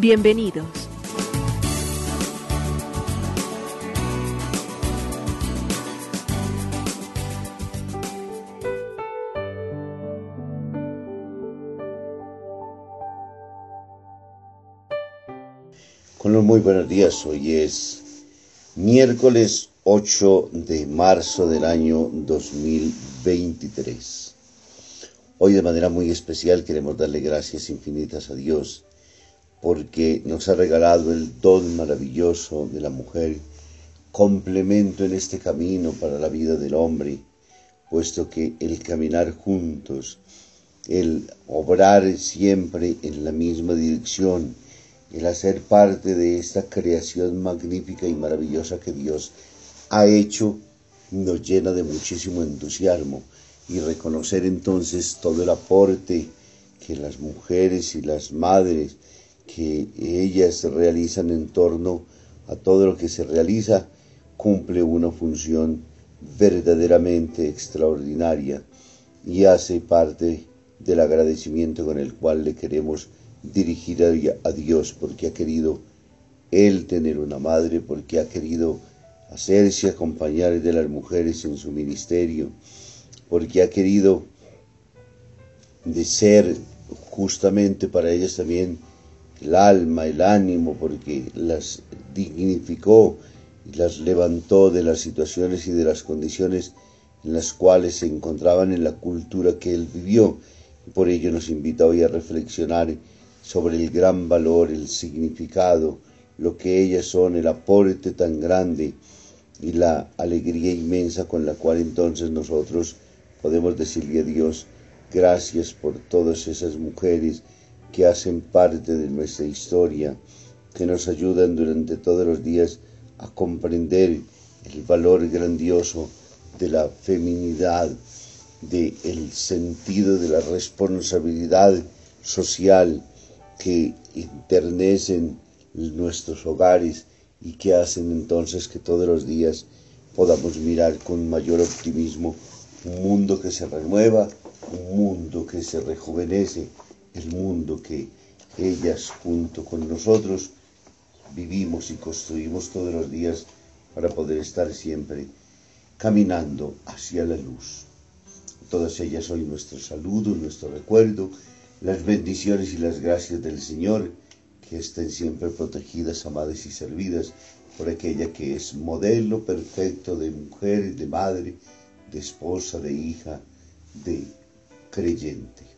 Bienvenidos. Con los muy buenos días, hoy es miércoles 8 de marzo del año 2023. Hoy de manera muy especial queremos darle gracias infinitas a Dios porque nos ha regalado el don maravilloso de la mujer, complemento en este camino para la vida del hombre, puesto que el caminar juntos, el obrar siempre en la misma dirección, el hacer parte de esta creación magnífica y maravillosa que Dios ha hecho, nos llena de muchísimo entusiasmo y reconocer entonces todo el aporte que las mujeres y las madres, que ellas realizan en torno a todo lo que se realiza, cumple una función verdaderamente extraordinaria y hace parte del agradecimiento con el cual le queremos dirigir a Dios porque ha querido Él tener una madre, porque ha querido hacerse acompañar de las mujeres en su ministerio, porque ha querido de ser justamente para ellas también el alma, el ánimo, porque las dignificó y las levantó de las situaciones y de las condiciones en las cuales se encontraban en la cultura que él vivió. Por ello nos invita hoy a reflexionar sobre el gran valor, el significado, lo que ellas son, el aporte tan grande y la alegría inmensa con la cual entonces nosotros podemos decirle a Dios gracias por todas esas mujeres que hacen parte de nuestra historia, que nos ayudan durante todos los días a comprender el valor grandioso de la feminidad, del el sentido de la responsabilidad social que internecen nuestros hogares y que hacen entonces que todos los días podamos mirar con mayor optimismo un mundo que se renueva, un mundo que se rejuvenece, el mundo que ellas junto con nosotros vivimos y construimos todos los días para poder estar siempre caminando hacia la luz. Todas ellas hoy nuestro saludo, nuestro recuerdo, las bendiciones y las gracias del Señor, que estén siempre protegidas, amadas y servidas por aquella que es modelo perfecto de mujer, de madre, de esposa, de hija, de creyente.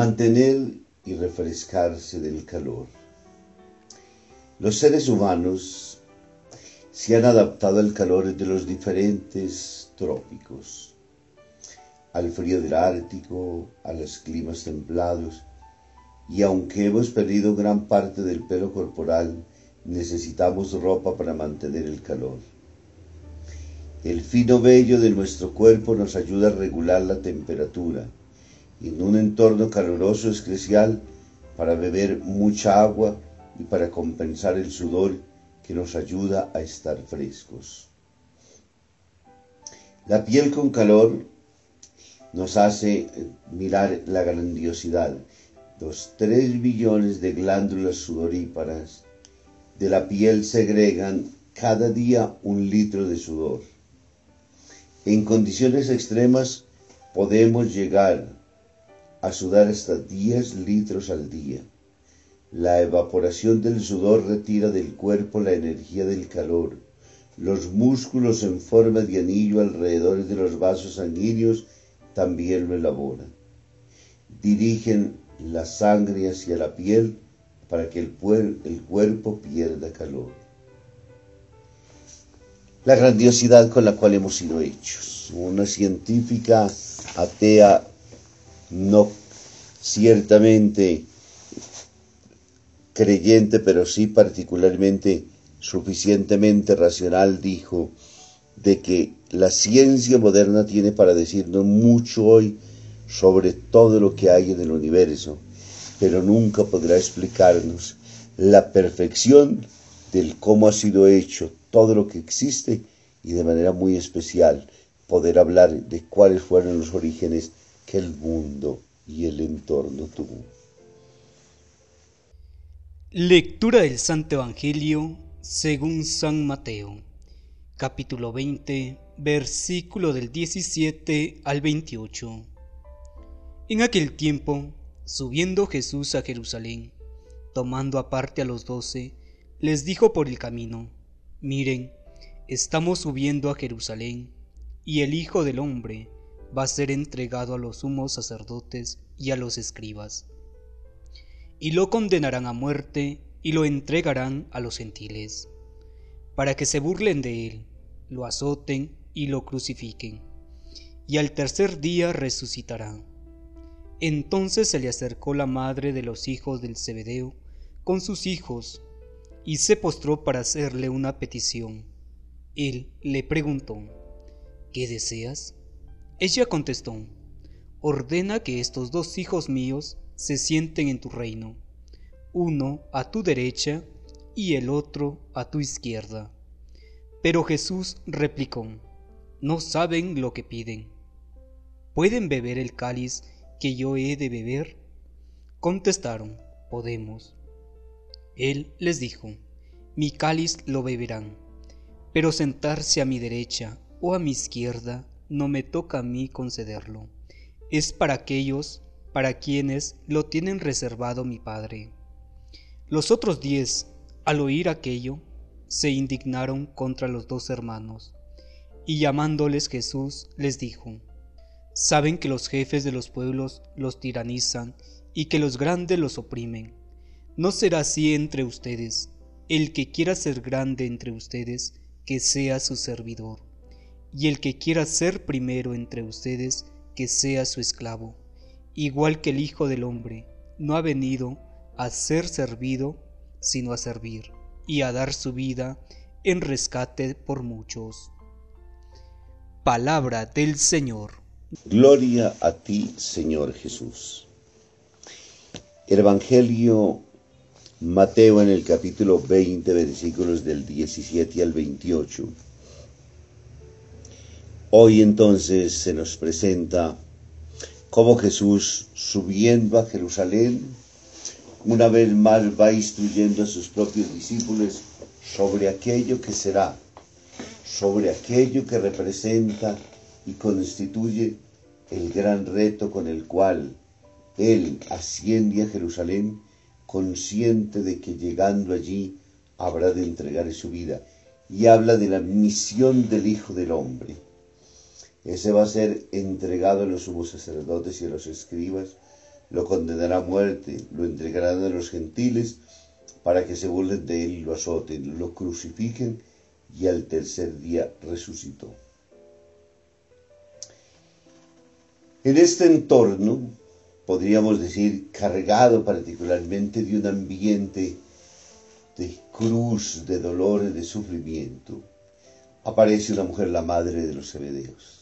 Mantener y refrescarse del calor. Los seres humanos se han adaptado al calor de los diferentes trópicos. al frío del Ártico, a los climas templados, y aunque hemos perdido gran parte del pelo corporal, necesitamos ropa para mantener el calor. El fino vello de nuestro cuerpo nos ayuda a regular la temperatura. En un entorno caluroso es crucial para beber mucha agua y para compensar el sudor que nos ayuda a estar frescos. La piel con calor nos hace eh, mirar la grandiosidad. Los tres billones de glándulas sudoríparas de la piel segregan cada día un litro de sudor. En condiciones extremas podemos llegar a sudar hasta 10 litros al día. La evaporación del sudor retira del cuerpo la energía del calor. Los músculos en forma de anillo alrededor de los vasos sanguíneos también lo elaboran. Dirigen la sangre hacia la piel para que el, el cuerpo pierda calor. La grandiosidad con la cual hemos sido hechos. Una científica atea no ciertamente creyente, pero sí particularmente suficientemente racional, dijo de que la ciencia moderna tiene para decirnos mucho hoy sobre todo lo que hay en el universo, pero nunca podrá explicarnos la perfección del cómo ha sido hecho todo lo que existe y de manera muy especial poder hablar de cuáles fueron los orígenes que el mundo y el entorno tuvo. Lectura del Santo Evangelio según San Mateo, capítulo 20, versículo del 17 al 28. En aquel tiempo, subiendo Jesús a Jerusalén, tomando aparte a los doce, les dijo por el camino, Miren, estamos subiendo a Jerusalén, y el Hijo del Hombre va a ser entregado a los sumos sacerdotes y a los escribas y lo condenarán a muerte y lo entregarán a los gentiles, para que se burlen de él, lo azoten y lo crucifiquen, y al tercer día resucitará. Entonces se le acercó la madre de los hijos del Zebedeo con sus hijos, y se postró para hacerle una petición. Él le preguntó, ¿qué deseas? Ella contestó, ordena que estos dos hijos míos se sienten en tu reino, uno a tu derecha y el otro a tu izquierda. Pero Jesús replicó, no saben lo que piden. ¿Pueden beber el cáliz que yo he de beber? Contestaron, podemos. Él les dijo, mi cáliz lo beberán, pero sentarse a mi derecha o a mi izquierda no me toca a mí concederlo. Es para aquellos para quienes lo tienen reservado mi Padre. Los otros diez, al oír aquello, se indignaron contra los dos hermanos, y llamándoles Jesús les dijo, Saben que los jefes de los pueblos los tiranizan y que los grandes los oprimen. No será así entre ustedes. El que quiera ser grande entre ustedes, que sea su servidor, y el que quiera ser primero entre ustedes, que sea su esclavo igual que el Hijo del Hombre, no ha venido a ser servido, sino a servir y a dar su vida en rescate por muchos. Palabra del Señor. Gloria a ti, Señor Jesús. El Evangelio Mateo en el capítulo 20, versículos del 17 al 28. Hoy entonces se nos presenta cómo Jesús, subiendo a Jerusalén, una vez más va instruyendo a sus propios discípulos sobre aquello que será, sobre aquello que representa y constituye el gran reto con el cual Él asciende a Jerusalén, consciente de que llegando allí habrá de entregar su vida, y habla de la misión del Hijo del Hombre ese va a ser entregado a los sumos sacerdotes y a los escribas, lo condenará a muerte, lo entregarán a los gentiles para que se burlen de él lo azoten, lo crucifiquen y al tercer día resucitó. En este entorno, podríamos decir, cargado particularmente de un ambiente de cruz, de dolor y de sufrimiento, aparece una mujer, la madre de los Zebedeos.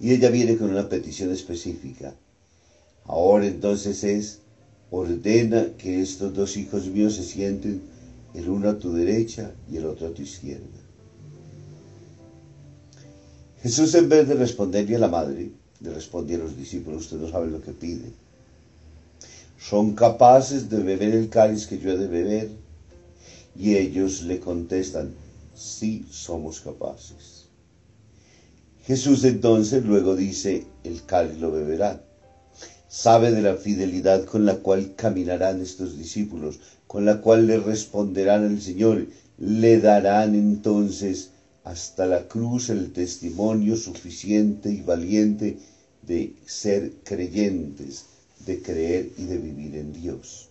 Y ella viene con una petición específica. Ahora entonces es, ordena que estos dos hijos míos se sienten el uno a tu derecha y el otro a tu izquierda. Jesús en vez de responderle a la madre, le responde a los discípulos, usted no sabe lo que pide. ¿Son capaces de beber el cáliz que yo he de beber? Y ellos le contestan, sí somos capaces. Jesús entonces luego dice, el cáliz lo beberá. Sabe de la fidelidad con la cual caminarán estos discípulos, con la cual le responderán al Señor, le darán entonces hasta la cruz el testimonio suficiente y valiente de ser creyentes, de creer y de vivir en Dios.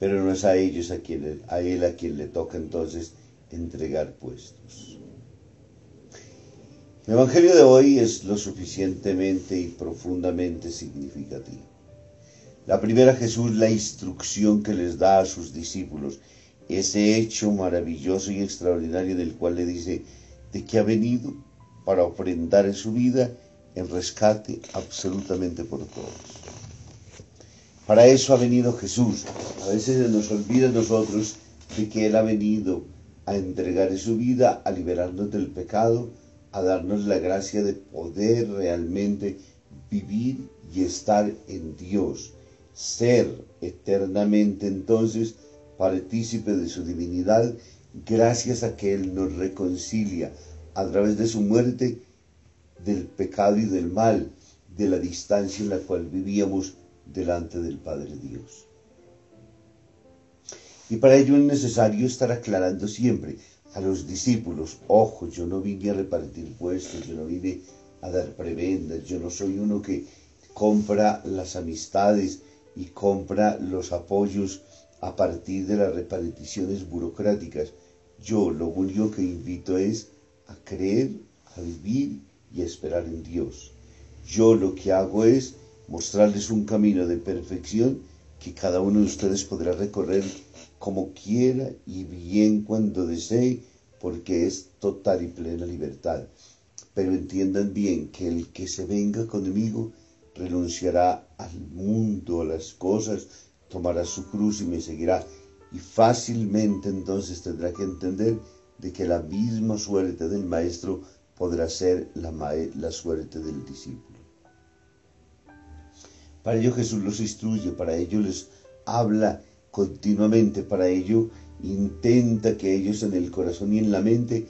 Pero no es a ellos a, quien, a él a quien le toca entonces entregar puestos. El Evangelio de hoy es lo suficientemente y profundamente significativo. La primera Jesús, la instrucción que les da a sus discípulos, ese hecho maravilloso y extraordinario del cual le dice de que ha venido para ofrendar en su vida en rescate absolutamente por todos. Para eso ha venido Jesús. A veces se nos olvida nosotros de que Él ha venido a entregar en su vida, a liberarnos del pecado, a darnos la gracia de poder realmente vivir y estar en Dios ser eternamente entonces partícipe de su divinidad, gracias a que Él nos reconcilia a través de su muerte del pecado y del mal, de la distancia en la cual vivíamos delante del Padre Dios. Y para ello es necesario estar aclarando siempre a los discípulos, ojo, yo no vine a repartir puestos, yo no vine a dar prebendas, yo no soy uno que compra las amistades, y compra los apoyos a partir de las reparticiones burocráticas. Yo lo único que invito es a creer, a vivir y a esperar en Dios. Yo lo que hago es mostrarles un camino de perfección que cada uno de ustedes podrá recorrer como quiera y bien cuando desee, porque es total y plena libertad. Pero entiendan bien que el que se venga conmigo renunciará al mundo, a las cosas, tomará su cruz y me seguirá. Y fácilmente entonces tendrá que entender de que la misma suerte del maestro podrá ser la, la suerte del discípulo. Para ello Jesús los instruye, para ello les habla continuamente, para ello intenta que ellos en el corazón y en la mente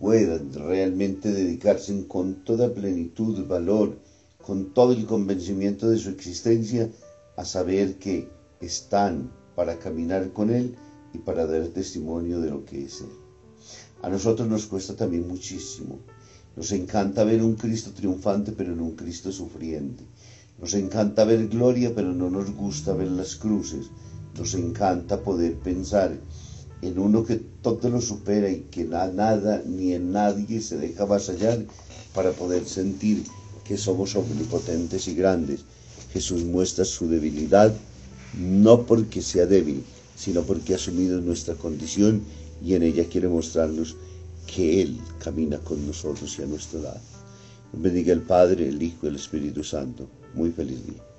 puedan realmente dedicarse con toda plenitud, valor, con todo el convencimiento de su existencia, a saber que están para caminar con Él y para dar testimonio de lo que es Él. A nosotros nos cuesta también muchísimo. Nos encanta ver un Cristo triunfante, pero en un Cristo sufriente. Nos encanta ver gloria, pero no nos gusta ver las cruces. Nos encanta poder pensar en uno que todo lo supera y que nada ni en nadie se deja avasallar para poder sentir que somos omnipotentes y grandes. Jesús muestra su debilidad no porque sea débil, sino porque ha asumido nuestra condición y en ella quiere mostrarnos que Él camina con nosotros y a nuestro lado. Bendiga el Padre, el Hijo y el Espíritu Santo. Muy feliz día.